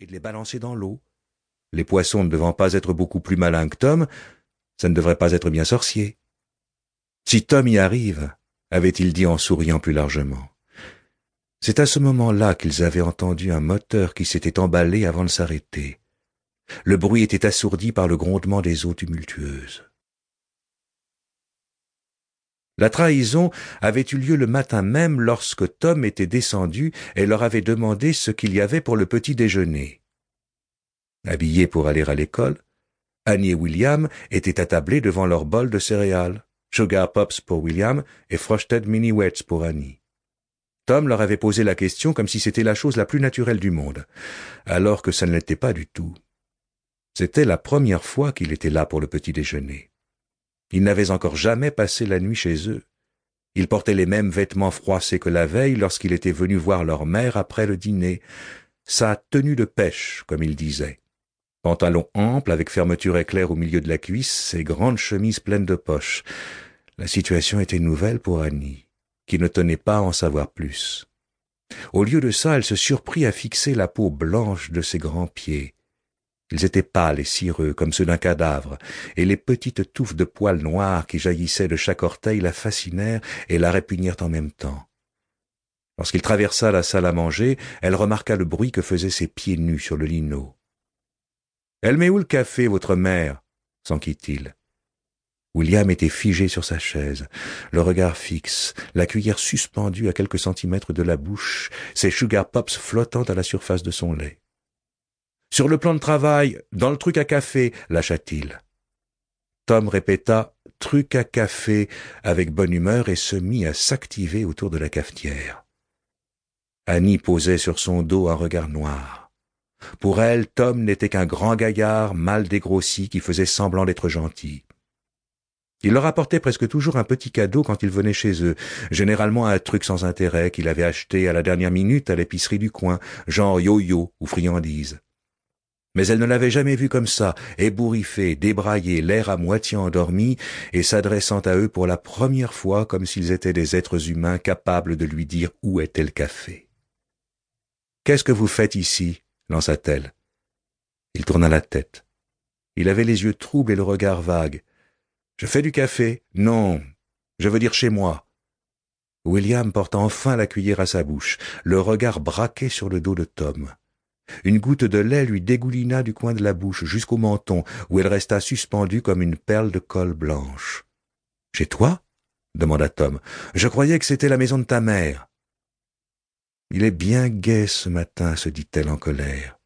et de les balancer dans l'eau. Les poissons ne devant pas être beaucoup plus malins que Tom, ça ne devrait pas être bien sorcier. Si Tom y arrive, avait-il dit en souriant plus largement. C'est à ce moment-là qu'ils avaient entendu un moteur qui s'était emballé avant de s'arrêter. Le bruit était assourdi par le grondement des eaux tumultueuses. La trahison avait eu lieu le matin même lorsque Tom était descendu et leur avait demandé ce qu'il y avait pour le petit déjeuner. Habillés pour aller à l'école, Annie et William étaient attablés devant leur bol de céréales, Sugar Pops pour William et Frosted Mini Wets pour Annie. Tom leur avait posé la question comme si c'était la chose la plus naturelle du monde, alors que ça ne l'était pas du tout. C'était la première fois qu'il était là pour le petit déjeuner. Ils n'avaient encore jamais passé la nuit chez eux. Ils portaient les mêmes vêtements froissés que la veille lorsqu'il était venu voir leur mère après le dîner, sa tenue de pêche, comme il disait. Pantalon ample avec fermeture éclair au milieu de la cuisse et grande chemise pleine de poches. La situation était nouvelle pour Annie, qui ne tenait pas à en savoir plus. Au lieu de ça, elle se surprit à fixer la peau blanche de ses grands pieds, ils étaient pâles et cireux comme ceux d'un cadavre, et les petites touffes de poils noirs qui jaillissaient de chaque orteil la fascinèrent et la répugnèrent en même temps. Lorsqu'il traversa la salle à manger, elle remarqua le bruit que faisaient ses pieds nus sur le lino. Elle met où le café, votre mère? s'enquit-il. William était figé sur sa chaise, le regard fixe, la cuillère suspendue à quelques centimètres de la bouche, ses sugar pops flottant à la surface de son lait. Sur le plan de travail, dans le truc à café, lâcha-t-il. Tom répéta truc à café avec bonne humeur et se mit à s'activer autour de la cafetière. Annie posait sur son dos un regard noir. Pour elle, Tom n'était qu'un grand gaillard mal dégrossi qui faisait semblant d'être gentil. Il leur apportait presque toujours un petit cadeau quand ils venaient chez eux, généralement un truc sans intérêt qu'il avait acheté à la dernière minute à l'épicerie du coin, genre yo-yo ou friandise mais elle ne l'avait jamais vu comme ça, ébouriffé, débraillé, l'air à moitié endormi, et s'adressant à eux pour la première fois comme s'ils étaient des êtres humains capables de lui dire où était le café. Qu'est-ce que vous faites ici? lança-t-elle. Il tourna la tête. Il avait les yeux troubles et le regard vague. Je fais du café? Non. Je veux dire chez moi. William porta enfin la cuillère à sa bouche, le regard braqué sur le dos de Tom. Une goutte de lait lui dégoulina du coin de la bouche jusqu'au menton, où elle resta suspendue comme une perle de colle blanche. Chez toi? demanda Tom. Je croyais que c'était la maison de ta mère. Il est bien gai ce matin, se dit-elle en colère.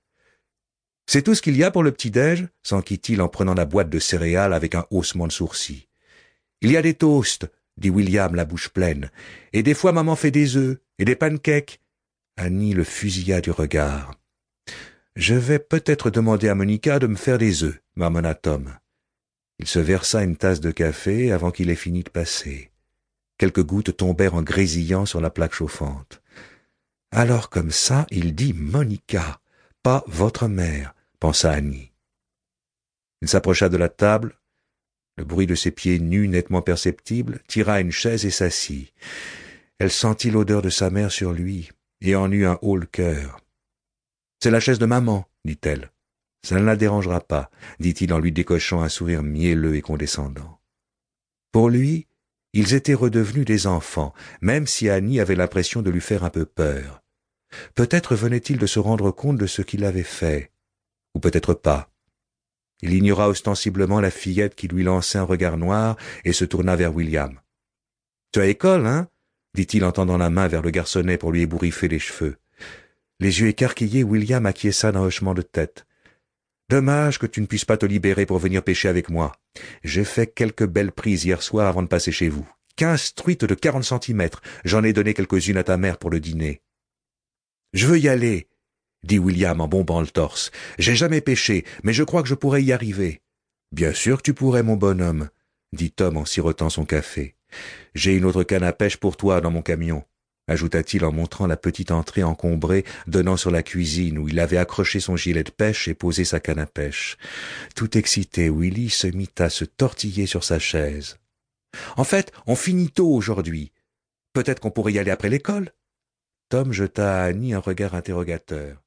C'est tout ce qu'il y a pour le petit-déj? s'enquit-il en prenant la boîte de céréales avec un haussement de sourcils. Il y a des toasts, dit William la bouche pleine, et des fois maman fait des œufs et des pancakes. Annie le fusilla du regard. Je vais peut-être demander à Monica de me faire des œufs, marmonna Tom. Il se versa une tasse de café avant qu'il ait fini de passer. Quelques gouttes tombèrent en grésillant sur la plaque chauffante. Alors comme ça, il dit Monica, pas votre mère, pensa Annie. Il s'approcha de la table, le bruit de ses pieds nus nettement perceptible, tira une chaise et s'assit. Elle sentit l'odeur de sa mère sur lui et en eut un haut le cœur. C'est la chaise de maman, dit-elle. Ça ne la dérangera pas, dit-il en lui décochant un sourire mielleux et condescendant. Pour lui, ils étaient redevenus des enfants, même si Annie avait l'impression de lui faire un peu peur. Peut-être venait-il de se rendre compte de ce qu'il avait fait, ou peut-être pas. Il ignora ostensiblement la fillette qui lui lançait un regard noir et se tourna vers William. Tu as école, hein? dit-il en tendant la main vers le garçonnet pour lui ébouriffer les cheveux. Les yeux écarquillés, William acquiesça d'un hochement de tête. Dommage que tu ne puisses pas te libérer pour venir pêcher avec moi. J'ai fait quelques belles prises hier soir avant de passer chez vous. Quinze truites de quarante centimètres. J'en ai donné quelques-unes à ta mère pour le dîner. Je veux y aller, dit William en bombant le torse. J'ai jamais pêché, mais je crois que je pourrais y arriver. Bien sûr que tu pourrais, mon bonhomme, dit Tom en sirotant son café. J'ai une autre canne à pêche pour toi dans mon camion ajouta-t-il en montrant la petite entrée encombrée donnant sur la cuisine où il avait accroché son gilet de pêche et posé sa canne à pêche. Tout excité, Willy se mit à se tortiller sur sa chaise. En fait, on finit tôt aujourd'hui. Peut-être qu'on pourrait y aller après l'école? Tom jeta à Annie un regard interrogateur.